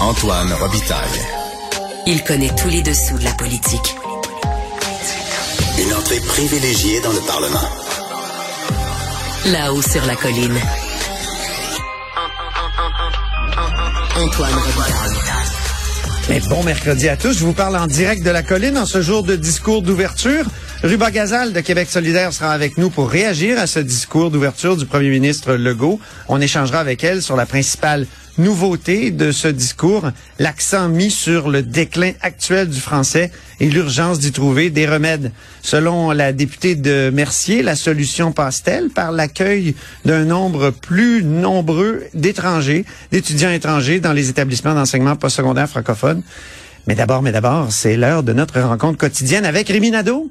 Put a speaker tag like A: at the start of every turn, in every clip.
A: Antoine Robitaille.
B: Il connaît tous les dessous de la politique.
A: Une entrée privilégiée dans le Parlement.
B: Là-haut sur la colline. Antoine Robitaille.
C: Mais bon mercredi à tous. Je vous parle en direct de la colline en ce jour de discours d'ouverture. Ruba Gazal de Québec solidaire sera avec nous pour réagir à ce discours d'ouverture du premier ministre Legault. On échangera avec elle sur la principale nouveauté de ce discours, l'accent mis sur le déclin actuel du français et l'urgence d'y trouver des remèdes. Selon la députée de Mercier, la solution passe-t-elle par l'accueil d'un nombre plus nombreux d'étrangers, d'étudiants étrangers dans les établissements d'enseignement postsecondaire francophone? Mais d'abord, mais d'abord, c'est l'heure de notre rencontre quotidienne avec Rémi Nadeau.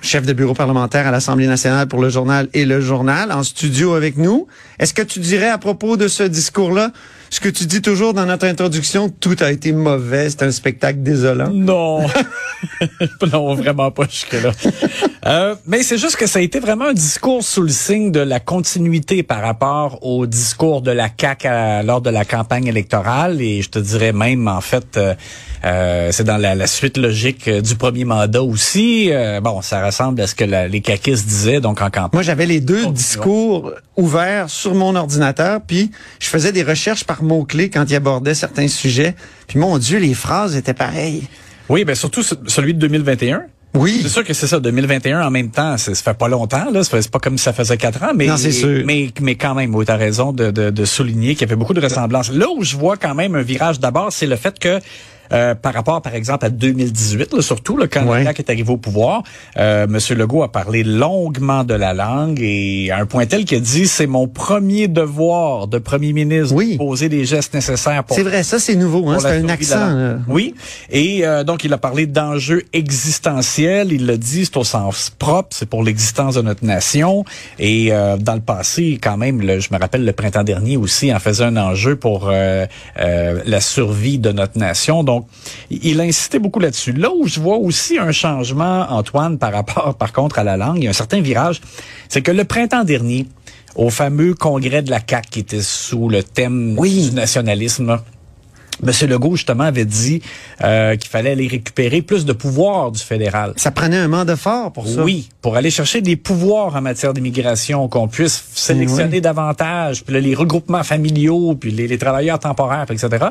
C: Chef de bureau parlementaire à l'Assemblée nationale pour le journal et le journal, en studio avec nous. Est-ce que tu dirais à propos de ce discours-là ce que tu dis toujours dans notre introduction, tout a été mauvais, c'est un spectacle désolant?
D: Non. non, vraiment pas jusque-là. Euh, mais c'est juste que ça a été vraiment un discours sous le signe de la continuité par rapport au discours de la CAQ à- lors de la campagne électorale. Et je te dirais même, en fait, euh, euh, c'est dans la, la suite logique euh, du premier mandat aussi. Euh, bon, ça ressemble à ce que la- les caquistes disaient donc en campagne.
C: Moi, j'avais les deux
D: Oh,
C: discours ouverts sur mon ordinateur, puis je faisais des recherches par mots-clés quand il abordait certains sujets. Puis mon Dieu, les phrases étaient pareilles.
D: Oui, ben surtout ce- celui de 2021.
C: Oui.
D: C'est sûr que c'est ça, 2021 en même temps, ça fait pas longtemps, là, c'est pas comme si ça faisait quatre ans, mais
C: Non, c'est sûr.
D: mais mais quand même, oui, t'as raison de, de, de souligner qu'il y avait beaucoup de ressemblances. Là où je vois quand même un virage d'abord, c'est le fait que euh, par rapport, par exemple, à 2018, là, surtout là, quand
C: Ouais.
D: est arrivé au pouvoir, euh, M. Legault a parlé longuement de la langue et à un point tel qu'il a dit c'est mon premier devoir de premier ministre
C: Oui.
D: de poser les gestes nécessaires pour
C: C'est vrai, ça c'est nouveau, hein? c'est un accent.
D: Oui. Et euh, donc, il a parlé d'enjeux existentiels. Il l'a dit, c'est au sens propre, c'est pour l'existence de notre nation. Et euh, dans le passé, quand même, le- je me rappelle le printemps dernier aussi, en faisait un enjeu pour euh, euh, la survie de notre nation. Donc, il il a insisté beaucoup là-dessus. Là où je vois aussi un changement, Antoine, par rapport, par contre, à la langue, il y a un certain virage, c'est que le printemps dernier, au fameux congrès de la CAQ qui était sous le thème
C: Oui.
D: du nationalisme, Monsieur Legault, justement, avait dit euh, qu'il fallait aller récupérer plus de pouvoir du fédéral.
C: Ça prenait un mandat fort pour ça.
D: Oui, pour aller chercher des pouvoirs en matière d'immigration, qu'on puisse sélectionner
C: oui.
D: davantage, puis là, les regroupements familiaux, puis les, les travailleurs temporaires, etc.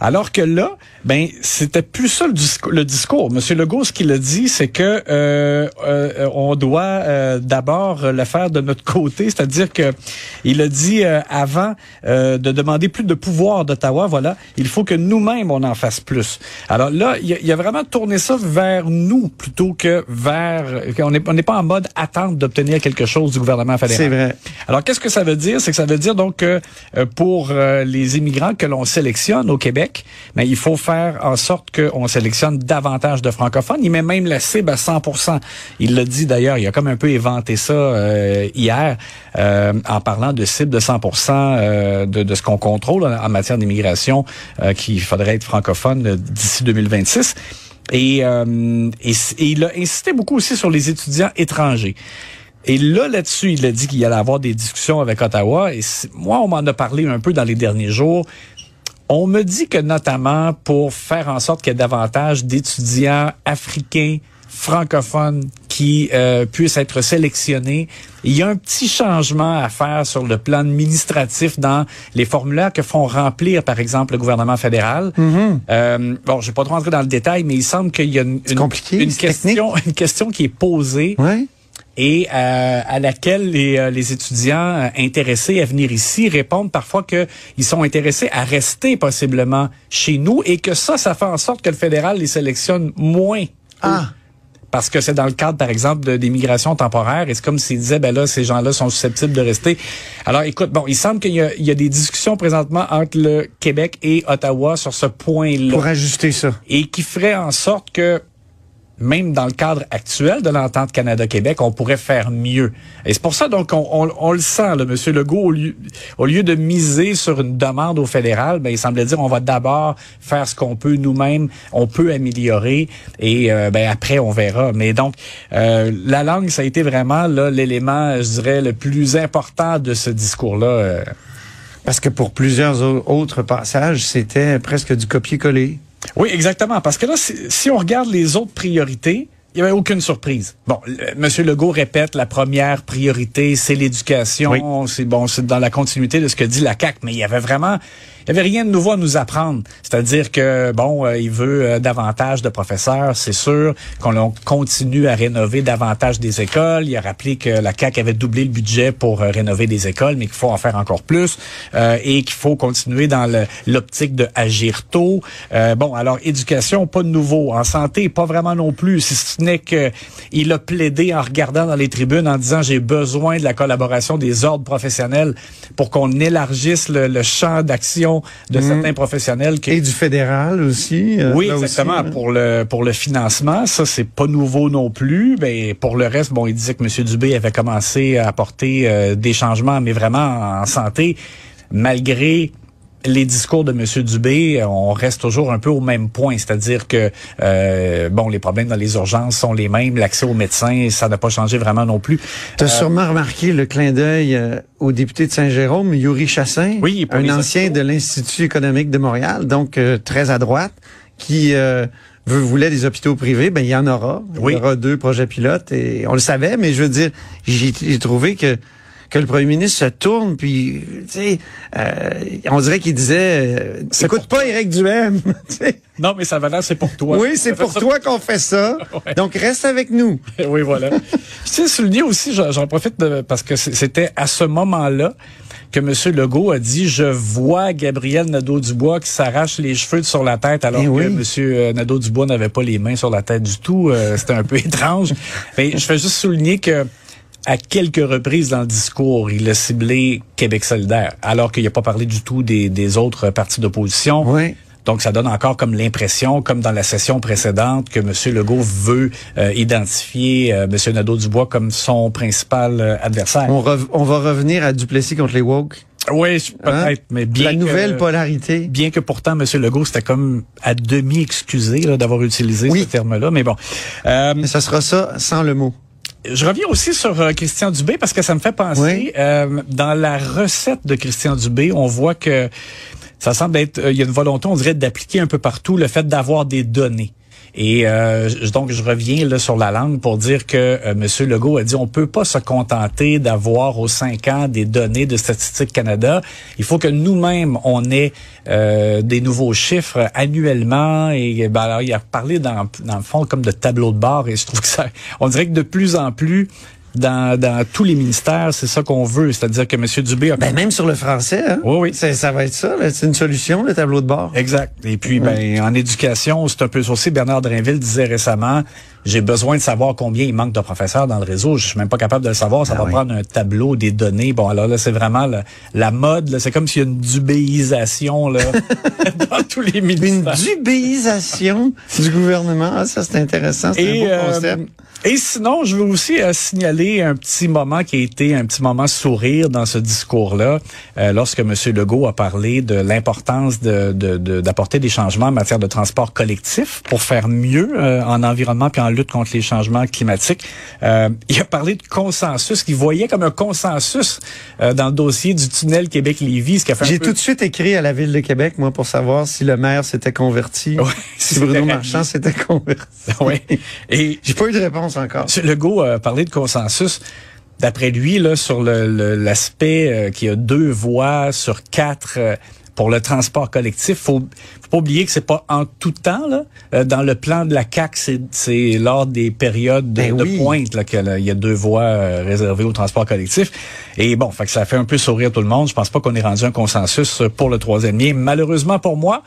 D: Alors que là, ben, c'était plus ça le, discours. Le discours. Monsieur Legault, ce qu'il a dit, c'est que euh, euh, on doit euh, d'abord le faire de notre côté, c'est-à-dire que il a dit euh, avant euh, de demander plus de pouvoir d'Ottawa, voilà, il faut faut que nous-mêmes, on en fasse plus. Alors là, il y, a vraiment tourné ça vers nous plutôt que vers... On n'est on n'est pas en mode attente d'obtenir quelque chose du gouvernement fédéral.
C: C'est vrai.
D: Alors, qu'est-ce que ça veut dire? C'est que ça veut dire donc que euh, pour euh, les immigrants que l'on sélectionne au Québec, ben, il faut faire en sorte qu'on sélectionne davantage de francophones. Il met même la cible à 100% Il l'a dit d'ailleurs, il a comme un peu éventé ça euh, hier en parlant de cible de 100 de, de, ce qu'on contrôle en, matière d'immigration, qu'il faudrait être francophone d'ici 2026. Et, et, et, il a insisté beaucoup aussi sur les étudiants étrangers. Et là, là-dessus, il a dit qu'il allait avoir des discussions avec Ottawa. Et moi, on m'en a parlé un peu dans les derniers jours. On me dit que notamment pour faire en sorte qu'il y ait davantage d'étudiants africains francophones qui euh, puissent être sélectionnés. Il y a un petit changement à faire sur le plan administratif dans les formulaires que font remplir, par exemple, le gouvernement fédéral.
C: Mm-hmm.
D: euh, bon, je vais pas trop rentrer dans le détail, mais il semble qu'il y a une, une, une question, une question qui est posée.
C: Ouais
D: et euh, à laquelle les, euh, les, étudiants euh, intéressés à venir ici répondent parfois qu'ils sont intéressés à rester possiblement chez nous et que ça, ça fait en sorte que le fédéral les sélectionne moins.
C: Ah.
D: Parce que c'est dans le cadre, par exemple, d'immigration temporaire. Et c'est comme s'ils disaient, ben là, ces gens-là sont susceptibles de rester. Alors, écoute, bon, il semble qu'il y, y, a des discussions présentement entre le Québec et Ottawa sur ce point-là.
C: Pour ajuster ça.
D: Et qui ferait en sorte que même dans le cadre actuel de l'entente Canada-Québec, on pourrait faire mieux. Et c'est pour ça donc on, on, on le sent, là, Monsieur Legault, au lieu, au lieu de miser sur une demande au fédéral, ben, il semblait dire on va d'abord faire ce qu'on peut nous-mêmes, on peut améliorer et euh, ben, après on verra. Mais donc euh, la langue, ça a été vraiment l'élément, je dirais, le plus important de ce discours-là. Euh.
C: Parce que pour plusieurs autres passages, c'était presque du copier-coller.
D: Oui, exactement. Parce que là, si, on regarde les autres priorités, il n'y avait aucune surprise. Bon, M. Legault répète, la première priorité, c'est l'éducation. C'est bon, c'est dans la continuité de ce que dit la CAC, mais il y avait vraiment il n'y avait rien de nouveau à nous apprendre. C'est-à-dire que, bon, euh, il veut euh, davantage de professeurs, c'est sûr, qu'on continue à rénover davantage des écoles. Il a rappelé que la CAQ avait doublé le budget pour euh, rénover des écoles, mais qu'il faut en faire encore plus et qu'il faut continuer dans l'optique de agir tôt. bon, alors, éducation, pas de nouveau. En santé, pas vraiment non plus, si ce n'est qu'il a plaidé en regardant dans les tribunes en disant j'ai besoin de la collaboration des ordres professionnels pour qu'on élargisse le champ d'action de mhm. certains professionnels.
C: Et du fédéral aussi.
D: Euh, oui, exactement. Hein. Pour le pour le financement, ça c'est pas nouveau non plus. Mais pour le reste, bon, il disait que M. Dubé avait commencé à apporter euh, des changements, mais vraiment en santé, malgré les discours de M. Dubé, on reste toujours un peu au même point, c'est-à-dire que euh, bon, les problèmes dans les urgences sont les mêmes, l'accès aux médecins, ça n'a pas changé vraiment non plus.
C: Tu as euh, sûrement remarqué le clin d'œil euh, au député de Saint-Jérôme, Yuri Chassin,
D: oui,
C: un ancien de l'Institut économique de Montréal, donc très à droite, qui voulait des hôpitaux privés, ben il y en aura. Il y aura deux projets pilotes et on le savait, mais je veux dire, j'ai trouvé que que le premier ministre se tourne, puis, tu sais, euh, on dirait qu'il disait, euh, écoute pas Éric Duhem.
D: non, mais ça va là, c'est pour toi.
C: Oui, c'est pour toi qu'on fait ça. Donc, reste avec nous.
D: oui, voilà. Je tiens souligner aussi, j'en profite parce que c'était à ce moment-là que M. Legault a dit je vois Gabriel Nadeau-Dubois qui s'arrache les cheveux sur la tête alors eh que M. Nadeau-Dubois n'avait pas les mains sur la tête du tout. Euh, c'était un peu étrange. Mais je fais juste souligner que à quelques reprises dans le discours, il a ciblé Québec solidaire, alors qu'il n'a pas parlé du tout des, des autres partis d'opposition.
C: Oui.
D: Donc, ça donne encore comme l'impression, comme dans la session précédente, que M. Legault veut euh, identifier euh, M. Nadeau-Dubois comme son principal euh, adversaire.
C: On, on, va revenir à Duplessis contre les woke.
D: Oui, peut-être, hein? mais bien
C: La nouvelle polarité.
D: Bien que pourtant, M. Legault, c'était comme à demi excusé d'avoir utilisé ce terme-là, mais bon.
C: mais ça sera ça sans le mot.
D: Je reviens aussi sur euh, Christian Dubé parce que ça me fait penser, euh, dans la recette de Christian Dubé, on voit que ça semble être, euh, il y a une volonté, on dirait, d'appliquer un peu partout le fait d'avoir des données. Et euh, donc, je reviens sur la langue pour dire que euh, M. Legault a dit on peut pas se contenter d'avoir aux cinq ans des données de Statistique Canada. Il faut que nous-mêmes, on ait euh, des nouveaux chiffres annuellement. Et ben, alors, il a parlé dans, dans le fond comme de tableau de bord. Et je trouve que ça, on dirait que de plus en plus, dans, dans tous les ministères, c'est ça qu'on veut. C'est-à-dire que M. Dubé a...
C: Ben, même sur le français, hein?
D: Oui, oui.
C: Ça va être ça, là. c'est une solution, le tableau de bord.
D: Exact. Et puis, ben, en éducation, c'est un peu ça aussi. Bernard Drinville disait récemment, j'ai besoin de savoir combien il manque de professeurs dans le réseau. Je suis même pas capable de le savoir. Ça
C: Ah
D: va
C: oui.
D: prendre un tableau des données. Bon, alors là, c'est vraiment la, la mode. là. C'est comme s'il y a une dubéisation là, dans tous les
C: Une
D: ministères.
C: dubéisation du gouvernement. Ah, ça, c'est intéressant. C'est un beau
D: euh,
C: concept.
D: Et sinon, je veux aussi euh, signaler un petit moment qui a été un petit moment sourire dans ce discours-là, euh, lorsque M. Legault a parlé de l'importance de, de- de- d'apporter des changements en matière de transport collectif pour faire mieux euh, en environnement puis en lutte contre les changements climatiques. Euh, il a parlé de consensus, qu'il voyait comme un consensus euh, dans le dossier du tunnel Québec-Lévis, ce qui a fait un
C: J'ai
D: peu-
C: tout de suite écrit à la Ville de Québec, moi, pour savoir si le maire s'était converti,
D: Ouais,
C: si Bruno Marchand s'était converti.
D: Ouais. Et
C: J'ai pas eu de réponse encore.
D: M. Legault a parlé de consensus. D'après lui, là, sur le- le- l'aspect euh, qu'il y a deux voies sur quatre euh, pour le transport collectif, faut, faut pas oublier que c'est pas en tout temps. Là. Euh, dans le plan de la CAC, c'est, lors des périodes de,
C: Ben
D: de pointe là, qu'il y a deux voies euh, réservées au transport collectif. Et bon, fait que ça fait un peu sourire tout le monde. Je pense pas qu'on ait rendu un consensus pour le troisième lien. Malheureusement pour moi.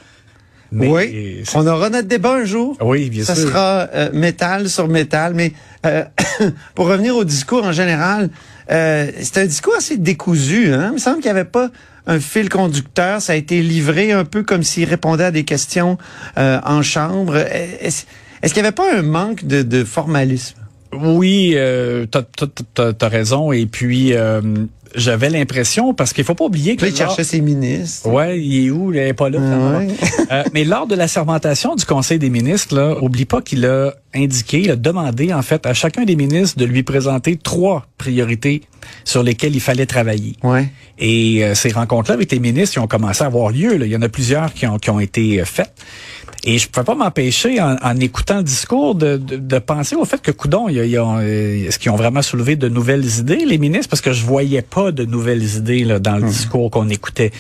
D: Mais
C: oui, on aura notre débat un jour.
D: Oui, bien
C: ça
D: sûr.
C: sera euh, métal sur métal. Mais euh, pour revenir au discours en général, euh, c'est un discours assez décousu. Hein? Il me semble qu'il n'y avait pas un fil conducteur. Ça a été livré un peu comme s'il répondait à des questions euh, en chambre. Est-ce est-ce qu'il n'y avait pas un manque de, de formalisme?
D: Oui, euh, t'as, t'as raison. Et puis, euh, j'avais l'impression, parce qu'il faut pas oublier que...
C: Là, il
D: lors-
C: cherchait ses ministres.
D: Ouais, il est où? Il est pas là.
C: Ah ouais.
D: Euh, mais lors de la sermentation du Conseil des ministres, là, oublie pas qu'il a indiqué, il a demandé en fait à chacun des ministres de lui présenter trois priorités sur lesquelles il fallait travailler.
C: Ouais.
D: Et euh, ces rencontres-là avec les ministres qui ont commencé à avoir lieu, là, il y en a plusieurs qui ont, qui ont été euh, faites. Et je ne pouvais pas m'empêcher, en, en écoutant le discours, de, de, de penser au fait que, coudon, il y a- il y a, euh, est-ce qu'ils ont vraiment soulevé de nouvelles idées, les ministres? Parce que je voyais pas de nouvelles idées là, dans le discours qu'on écoutait.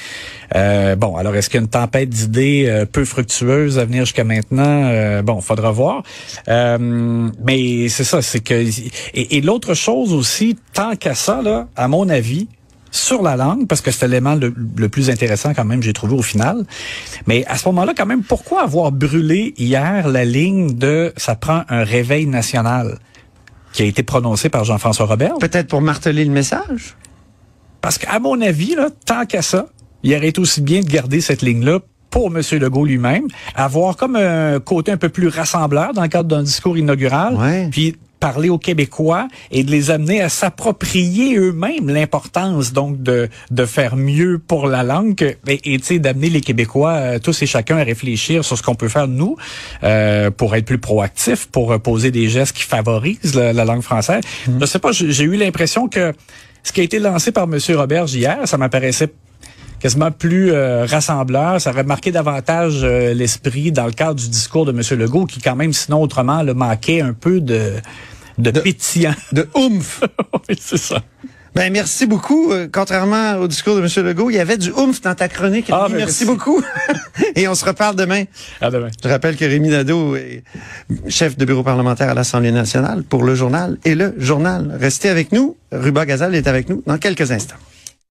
D: Euh, bon, alors est-ce qu'il y a une tempête d'idées euh, peu fructueuse à venir jusqu'à maintenant? Euh, bon, faudra voir. Euh, mais c'est ça, c'est que... Et, et l'autre chose aussi, tant qu'à ça, là, à mon avis, sur la langue, parce que c'est l'élément le, le plus intéressant quand même, j'ai trouvé au final. Mais à ce moment-là, quand même, pourquoi avoir brûlé hier la ligne de « ça prend un réveil national » qui a été prononcé par Jean-François Robert?
C: Peut-être pour marteler le message?
D: Parce qu'à mon avis, là, tant qu'à ça, il aurait été aussi bien de garder cette ligne-là pour M. Legault lui-même, avoir comme un côté un peu plus rassembleur dans le cadre d'un discours inaugural,
C: Ouais.
D: puis parler aux Québécois et de les amener à s'approprier eux-mêmes l'importance donc de de faire mieux pour la langue que- et, et, tu sais d'amener les Québécois euh, tous et chacun à réfléchir sur ce qu'on peut faire nous euh, pour être plus proactifs, pour euh, poser des gestes qui favorisent la, la langue française. Je sais pas, j'ai j'ai eu l'impression que ce qui a été lancé par M. Robert hier, ça m'apparaissait quasiment plus euh, rassembleur. Ça aurait marqué davantage euh, l'esprit dans le cadre du discours de M. Legault, qui quand même, sinon autrement, le manquait un peu de, de, pétillant.
C: De oomph.
D: oui, c'est ça.
C: Ben merci beaucoup. Euh, contrairement au discours de M. Legault, il y avait du oomph dans ta chronique.
D: Ah, ben,
C: merci
D: merci.
C: beaucoup. Et on se reparle demain.
D: À demain.
C: Je rappelle que Rémi Nadeau est chef de bureau parlementaire à l'Assemblée nationale pour le journal et le journal. Restez avec nous. Ruba Gazal est avec nous dans quelques instants.